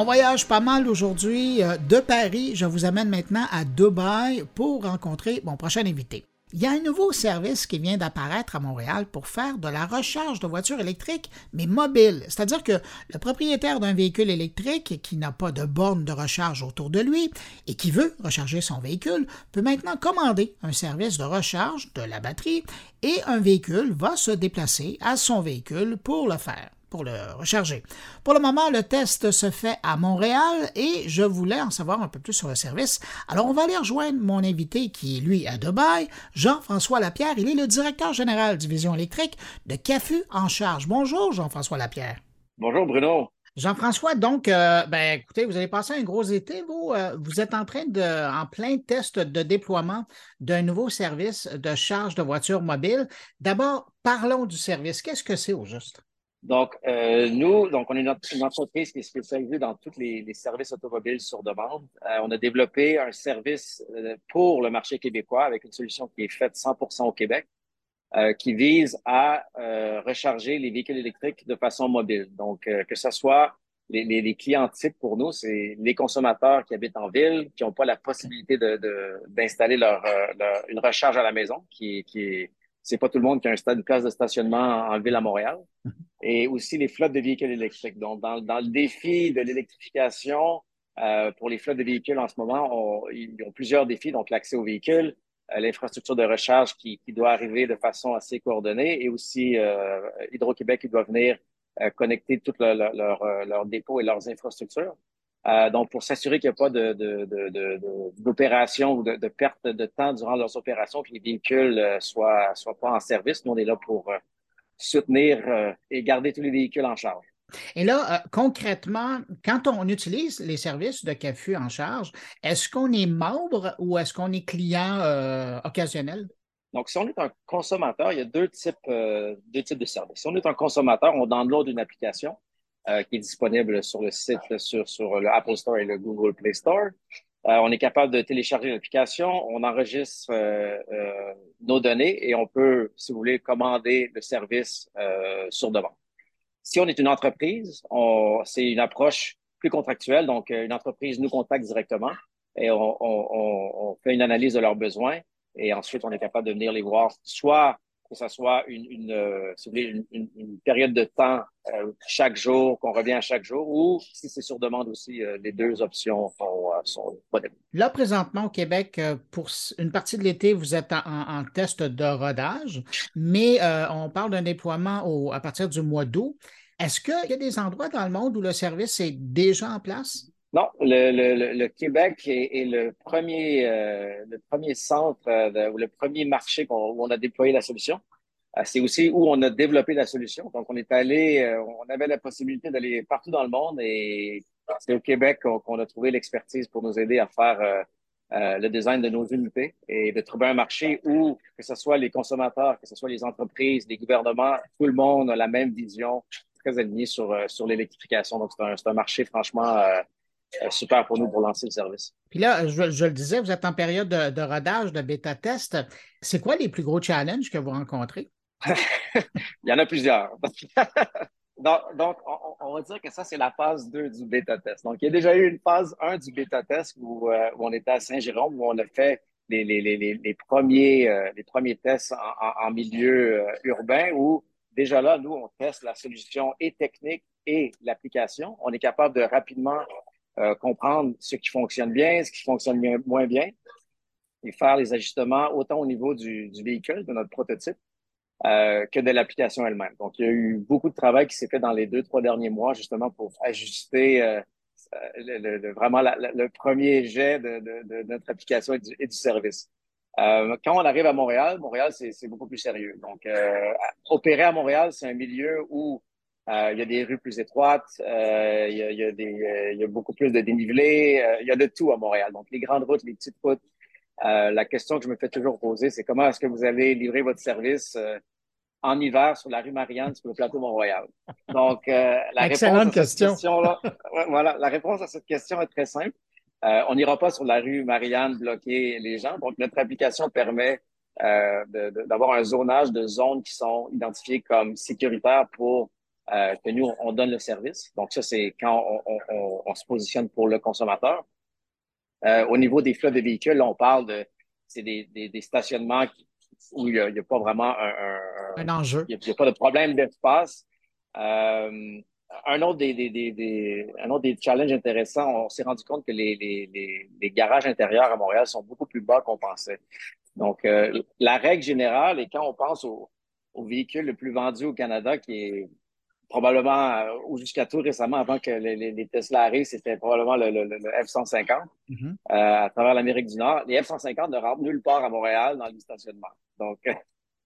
On voyage pas mal aujourd'hui euh, de Paris. Je vous amène maintenant à Dubaï pour rencontrer mon prochain invité. Il y a un nouveau service qui vient d'apparaître à Montréal pour faire de la recharge de voitures électriques, mais mobile. C'est-à-dire que le propriétaire d'un véhicule électrique qui n'a pas de borne de recharge autour de lui et qui veut recharger son véhicule peut maintenant commander un service de recharge de la batterie et un véhicule va se déplacer à son véhicule pour le faire pour le recharger. Pour le moment, le test se fait à Montréal et je voulais en savoir un peu plus sur le service. Alors, on va aller rejoindre mon invité qui est, lui, à Dubaï, Jean-François Lapierre. Il est le directeur général Division électrique de CAFU en charge. Bonjour, Jean-François Lapierre. Bonjour, Bruno. Jean-François, donc, euh, ben, écoutez, vous avez passé un gros été, vous. Euh, vous êtes en train de, en plein test de déploiement d'un nouveau service de charge de voitures mobiles. D'abord, parlons du service. Qu'est-ce que c'est au juste? Donc, euh, nous, donc, on est une, entreprise qui est spécialisée dans tous les, services automobiles sur demande. Euh, on a développé un service euh, pour le marché québécois avec une solution qui est faite 100% au Québec, qui vise à recharger les véhicules électriques de façon mobile. Donc, que ce soit les, les, clients types pour nous, c'est les consommateurs qui habitent en ville, qui n'ont pas la possibilité d'installer de, leur, leur, une recharge à la maison, qui, qui est c'est pas tout le monde qui a un stade, une place de stationnement en ville à Montréal. Et aussi les flottes de véhicules électriques. Donc, dans, dans le défi de l'électrification, euh, pour les flottes de véhicules en ce moment, on, ils ont plusieurs défis. Donc, l'accès aux véhicules, euh, l'infrastructure de recharge qui, qui, doit arriver de façon assez coordonnée et aussi euh, Hydro-Québec qui doit venir euh, connecter tous leurs leur, leur, leur dépôts et leurs infrastructures. Euh, donc, pour s'assurer qu'il n'y a pas d'opération de, de, de, ou de, perte de temps durant leurs opérations, que les véhicules euh, soient, soient pas en service. Nous, on est là pour euh, soutenir et garder tous les véhicules en charge. Et là, concrètement, quand on utilise les services de CAFU en charge, est-ce qu'on est membre ou est-ce qu'on est client occasionnel? Donc, si on est un consommateur, il y a deux types, deux types de services. Si on est un consommateur, on download une application euh, qui est disponible sur le site, sur, sur le Apple Store et le Google Play Store. Euh, on est capable de télécharger l'application, on enregistre euh, nos données et on peut, si vous voulez, commander le service sur demande. Si on est une entreprise, c'est une approche plus contractuelle. Donc, une entreprise nous contacte directement et on, on, on, fait une analyse de leurs besoins et ensuite on est capable de venir les voir, soit que ce soit euh, une, une, période de temps euh, chaque jour, qu'on revient à chaque jour, ou si c'est sur demande aussi, euh, les deux options sont, sont. Là, présentement, au Québec, pour une partie de l'été, vous êtes en, en, test de rodage, mais on parle d'un déploiement au, à partir du mois d'août. Est-ce qu'il y a des endroits dans le monde où le service est déjà en place? Non, le, le, le Québec est, est, le premier, euh, le premier centre euh, ou le premier marché où on a déployé la solution. Euh, c'est aussi où on a développé la solution. Donc, on est allé, euh, on avait la possibilité d'aller partout dans le monde et c'est au Québec qu'on a trouvé l'expertise pour nous aider à faire le design de nos unités et de trouver un marché où, que ce soit les consommateurs, que ce soit les entreprises, les gouvernements, tout le monde a la même vision, très aligné sur, sur l'électrification. Donc, c'est un, un, marché franchement euh, super pour nous pour lancer le service. Puis là, je, le disais, vous êtes en période de, rodage, de bêta-test. C'est quoi les plus gros challenges que vous rencontrez? Il y en a plusieurs. donc, on, va dire que ça, c'est la phase 2 du bêta-test. Donc, il y a déjà eu une phase 1 du bêta-test où, euh, où, on était à Saint-Jérôme, où on a fait les, les, les, les premiers, euh, les premiers tests en, en, milieu urbain, où déjà là, nous, on teste la solution et technique et l'application. On est capable de rapidement euh, comprendre ce qui fonctionne bien, ce qui fonctionne moins bien, et faire les ajustements autant au niveau du, véhicule, de notre prototype, euh, que de l'application elle-même. Donc, il y a eu beaucoup de travail qui s'est fait dans les deux, trois derniers mois, justement, pour ajuster euh, vraiment le premier jet de, notre application et du, service. Quand on arrive à Montréal, Montréal, c'est beaucoup plus sérieux. Donc, opérer à Montréal, c'est un milieu où il y a des rues plus étroites, euh, il, y a, il, y a des, euh, il y a beaucoup plus de dénivelé, il y a de tout à Montréal. Donc, les grandes routes, les petites routes. la question que je me fais toujours poser, c'est comment est-ce que vous allez livrer votre service en hiver sur la rue Marianne, sur le plateau Mont-Royal? Donc, la Excellente question. question là, voilà, la réponse à cette question est très simple. on n'ira pas sur la rue Marianne bloquer les gens. Donc, notre application permet euh, d'avoir un zonage de zones qui sont identifiées comme sécuritaires pour que nous, on donne le service. Donc, ça, c'est quand on, se positionne pour le consommateur. au niveau des flottes de véhicules, on parle de c'est des, des, stationnements où il n'y a, pas vraiment un, un, enjeu. Il n'y a, pas de problème d'espace. Euh, un autre des, des, des, un autre des challenges intéressants, on s'est rendu compte que les, les, les, garages intérieurs à Montréal sont beaucoup plus bas qu'on pensait. Donc, euh, la règle générale, et quand on pense au, au, véhicule le plus vendu au Canada, qui est probablement, euh, ou jusqu'à tout récemment, avant que les, les, Tesla arrivent, c'était probablement le, le, le F-150 mm-hmm. euh, à travers l'Amérique du Nord. Les F-150 ne rentrent nulle part à Montréal dans le stationnement. Donc,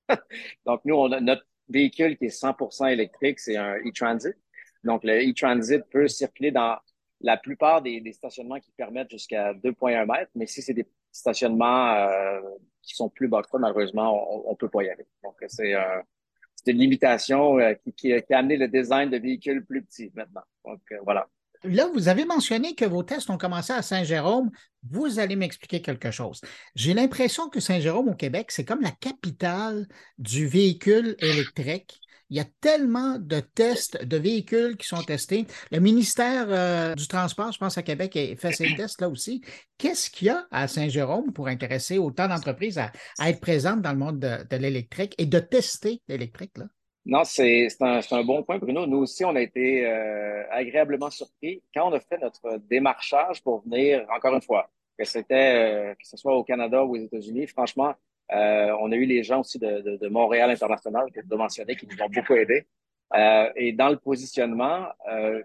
donc nous, on a notre véhicule qui est 100% électrique, c'est un e-transit. Donc, le e-transit peut circuler dans la plupart des, des stationnements qui permettent jusqu'à 2,1 mètres, mais si c'est des stationnements euh, qui sont plus bas que ça, malheureusement, on ne peut pas y aller. Donc, c'est euh, une limitation euh, qui, a amené le design de véhicules plus petits maintenant. Donc, euh, voilà. Là, vous avez mentionné que vos tests ont commencé à Saint-Jérôme. Vous allez m'expliquer quelque chose. J'ai l'impression que Saint-Jérôme au Québec, c'est comme la capitale du véhicule électrique. Il y a tellement de tests de véhicules qui sont testés. Le ministère euh, du Transport, je pense à Québec, fait ses tests là aussi. Qu'est-ce qu'il y a à Saint-Jérôme pour intéresser autant d'entreprises à, être présentes dans le monde de, l'électrique et de tester l'électrique? Non, c'est un, un, bon point, Bruno. Nous aussi, on a été euh, agréablement surpris quand on a fait notre démarchage pour venir, encore une fois, que c'était euh, que ce soit au Canada ou aux États-Unis. Franchement, euh, on a eu les gens aussi de, Montréal International que as mentionné qui nous ont beaucoup aidés. Euh, et dans le positionnement, euh,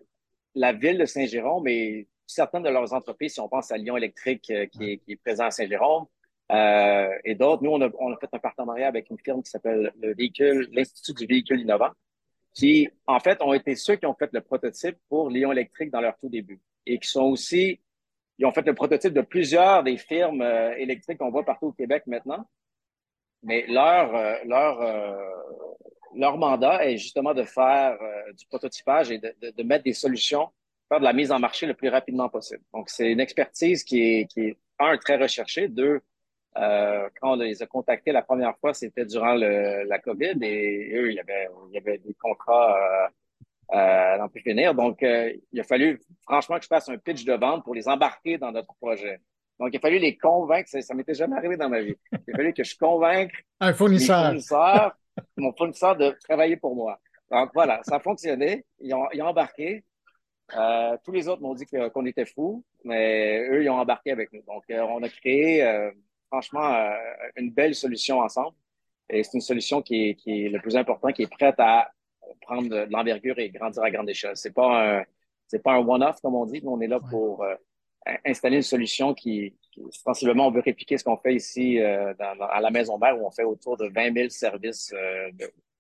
la ville de Saint-Jérôme et certaines de leurs entreprises, si on pense à Lyon Électrique qui, est, présent à Saint-Jérôme, et d'autres, nous, on a, fait un partenariat avec une firme qui s'appelle l'Institut du véhicule innovant, qui, en fait, ont été ceux qui ont fait le prototype pour Lyon Électrique dans leur tout début et qui sont aussi, ils ont fait le prototype de plusieurs des firmes électriques qu'on voit partout au Québec maintenant. Mais leur, euh, leur, euh, leur mandat est justement de faire euh, du prototypage et de, de, mettre des solutions, faire de la mise en marché le plus rapidement possible. Donc, c'est une expertise qui est, qui est, un, très recherchée, deux, euh, quand on les a contactés la première fois, c'était durant le, la COVID et eux, il y avait, il y avait des contrats euh, euh, plus finir. Donc, il a fallu franchement que je fasse un pitch de vente pour les embarquer dans notre projet. Donc, il a fallu les convaincre. Ça, ça m'était jamais arrivé dans ma vie. Il a fallu que je convainque un fournisseur. mon fournisseur de travailler pour moi. Donc, voilà, ça a fonctionné. Ils ont, ils ont embarqué. Euh, tous les autres m'ont dit qu'on était fous, mais eux, ils ont embarqué avec nous. Donc, euh, on a créé, euh, franchement, euh, une belle solution ensemble. Et c'est une solution qui est, qui est le plus important, qui est prête à prendre de l'envergure et grandir à grande échelle. C'est pas un, c'est pas un one-off, comme on dit, mais on est là pour installer une solution qui, sensiblement, on veut répliquer ce qu'on fait ici euh, à la maison mère où on fait autour de 20 000 services euh,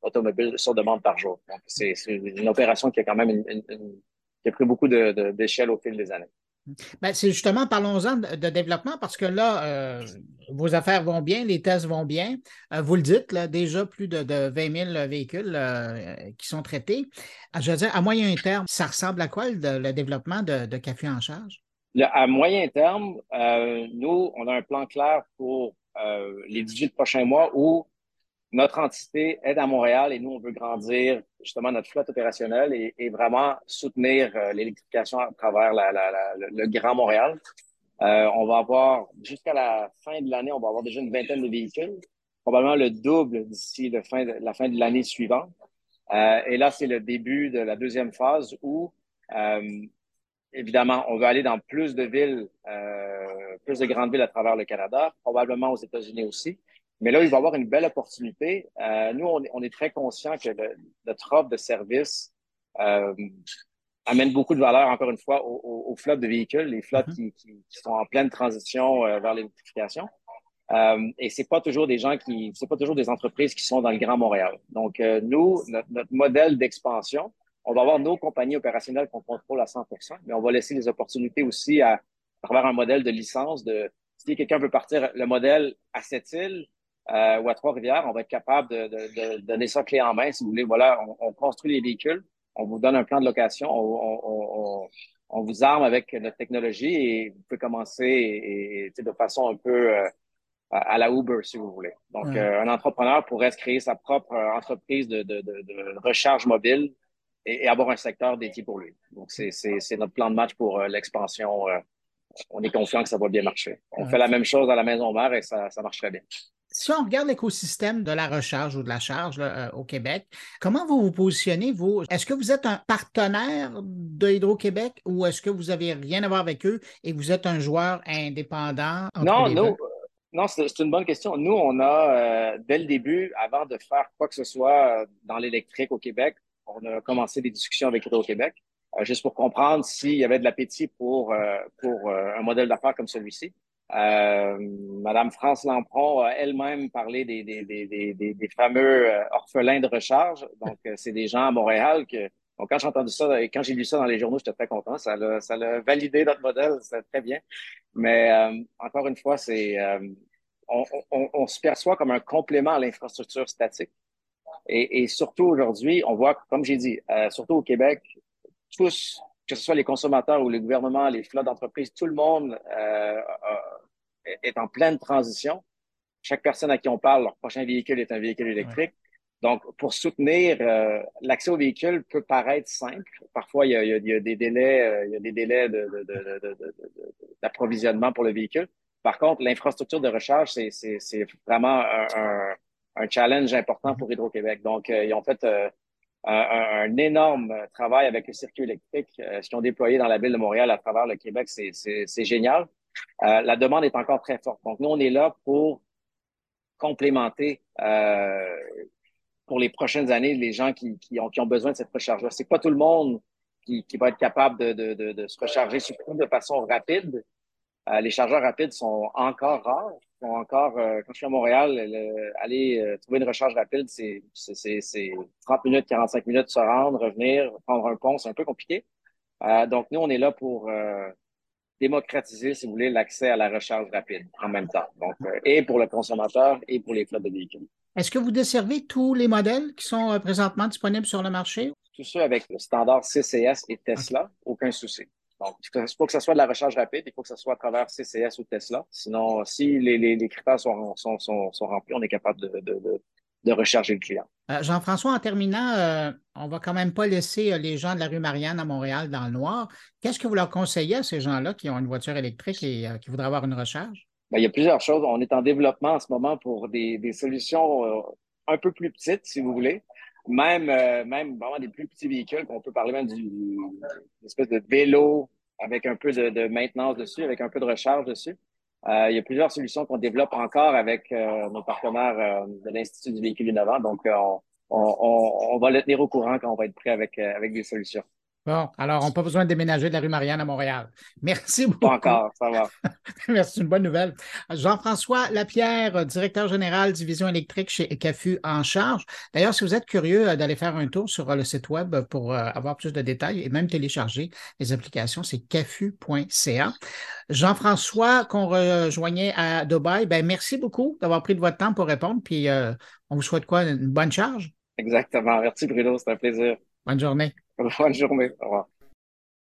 automobiles sur demande par jour. Donc, c'est une opération qui a quand même une, pris beaucoup d'échelle de, au fil des années. Ben, c'est justement, parlons-en de, développement parce que là, euh, vos affaires vont bien, les tests vont bien. Vous le dites, déjà plus de, de 20 000 véhicules qui sont traités. Je veux dire, à moyen terme, ça ressemble à quoi le, développement de, de Café en charge? À moyen terme, euh, nous, on a un plan clair pour euh, les 18 prochains mois où notre entité est à Montréal et nous, on veut grandir justement notre flotte opérationnelle et, et vraiment soutenir euh, l'électrification à travers la, la, la, le, Grand Montréal. Euh, on va avoir, jusqu'à la fin de l'année, on va avoir déjà une vingtaine de véhicules, probablement le double d'ici la fin de, la fin de l'année suivante. Euh, et là, c'est le début de la deuxième phase où évidemment, on veut aller dans plus de villes, euh, plus de grandes villes à travers le Canada, probablement aux États-Unis aussi. Mais là, il va y avoir une belle opportunité. Euh, nous, on est, on est, très conscient que le, notre offre de service euh, amène beaucoup de valeur, encore une fois, aux, aux, flottes de véhicules, les flottes mm-hmm. qui, qui, qui, sont en pleine transition euh, vers l'électrification. Euh, et c'est pas toujours des gens qui, c'est pas toujours des entreprises qui sont dans le Grand Montréal. Donc, euh, nous, notre, notre modèle d'expansion, on va avoir nos compagnies opérationnelles qu'on contrôle à 100% mais on va laisser les opportunités aussi à, travers un modèle de licence de si quelqu'un veut partir le modèle à Sept-Îles euh, ou à Trois-Rivières, on va être capable de, de, de, donner ça clé en main. Si vous voulez, voilà, on, construit les véhicules, on vous donne un plan de location, on, on, on vous arme avec notre technologie et vous pouvez commencer et, de façon un peu euh, à la Uber, si vous voulez. Donc, euh, un entrepreneur pourrait se créer sa propre entreprise de, de, de recharge mobile et, avoir un secteur dédié pour lui. Donc, c'est notre plan de match pour l'expansion. on est confiant que ça va bien marcher. On fait la même chose à la maison mère et ça, ça marche très bien si on regarde l'écosystème de la recharge ou de la charge euh, au Québec, comment vous vous positionnez, vous? Est-ce que vous êtes un partenaire de Hydro-Québec ou est-ce que vous n'avez rien à voir avec eux et vous êtes un joueur indépendant? non, non. Non, c'est une bonne question. Nous, on a, euh, dès le début, avant de faire quoi que ce soit euh, dans l'électrique au Québec, on a commencé des discussions avec Hydro-Québec, juste pour comprendre s'il y avait de l'appétit pour, pour un modèle d'affaires comme celui-ci. Euh, Madame France Lampron a elle-même parlé des, des, des, des, des fameux euh, orphelins de recharge. Donc, euh, c'est des gens à Montréal que. Donc, quand j'ai entendu ça et quand j'ai lu ça dans les journaux, j'étais très content. Ça l'a, ça l'a validé notre modèle, c'est très bien. Mais euh, encore une fois, c'est on, on, on, se perçoit comme un complément à l'infrastructure statique. Et, et surtout aujourd'hui, on voit, comme j'ai dit, surtout au Québec, tous que ce soit les consommateurs ou le gouvernement, les flottes d'entreprises, tout le monde euh, est en pleine transition. Chaque personne à qui on parle, leur prochain véhicule est un véhicule électrique. Donc, pour soutenir, euh, l'accès au véhicule peut paraître simple. Parfois, il y a, il y a des délais, euh, il y a des délais d'approvisionnement pour le véhicule. Par contre, l'infrastructure de recharge, c'est vraiment un, un, challenge important pour Hydro-Québec. Donc, ils ont fait un, énorme travail avec le circuit électrique, euh, ce qu'ils ont déployé dans la ville de Montréal à travers le Québec, c'est génial. Euh, la demande est encore très forte. Donc, nous, on est là pour complémenter euh, pour les prochaines années les gens qui, qui, ont, qui ont besoin de cette recharge-là. C'est pas tout le monde qui, qui va être capable de, de, de, de se recharger de façon rapide. Euh, les chargeurs rapides sont encore rares. Sont encore, euh, quand je suis à Montréal, aller euh, trouver une recharge rapide, c'est 30 minutes, 45 minutes se rendre, revenir, prendre un pont, c'est un peu compliqué. donc, nous, on est là pour démocratiser, si vous voulez, l'accès à la recharge rapide en même temps. Donc, et pour le consommateur et pour les flottes de véhicules. Est-ce que vous desservez tous les modèles qui sont présentement disponibles sur le marché? Tous ceux avec le standard CCS et Tesla, aucun souci. Donc, il faut que ce soit de la recharge rapide, il faut que ce soit à travers CCS ou Tesla. Sinon, si les, les, critères sont, sont, sont, sont, remplis, on est capable de, de, de, de recharger le client. Euh, Jean-François, en terminant, euh, on va quand même pas laisser euh, les gens de la rue Marianne à Montréal dans le noir. Qu'est-ce que vous leur conseillez à ces gens-là qui ont une voiture électrique et qui voudraient avoir une recharge? Bien, il y a plusieurs choses. On est en développement en ce moment pour des, des solutions un peu plus petites, si vous voulez même, euh, même vraiment des plus petits véhicules, qu'on peut parler même d'une espèce de vélo avec un peu de, de, maintenance dessus, avec un peu de recharge dessus. Euh, il y a plusieurs solutions qu'on développe encore avec euh, nos partenaires de l'Institut du véhicule innovant. Donc, on, on, on, va le tenir au courant quand on va être prêt avec, avec des solutions. Bon, alors, on n'a pas besoin de déménager de la rue Marianne à Montréal. Merci beaucoup. Pas encore, ça va. Merci, une bonne nouvelle. Jean-François Lapierre, directeur général division électrique chez CAFU en charge. D'ailleurs, si vous êtes curieux euh, d'aller faire un tour sur euh, le site web pour euh, avoir plus de détails et même télécharger les applications, c'est cafu.ca. Jean-François, qu'on rejoignait à Dubaï, ben merci beaucoup d'avoir pris de votre temps pour répondre. Puis, on vous souhaite quoi? Une bonne charge? Exactement. Merci, Bruno. C'est un plaisir. Bonne journée. Bonne journée. Au revoir.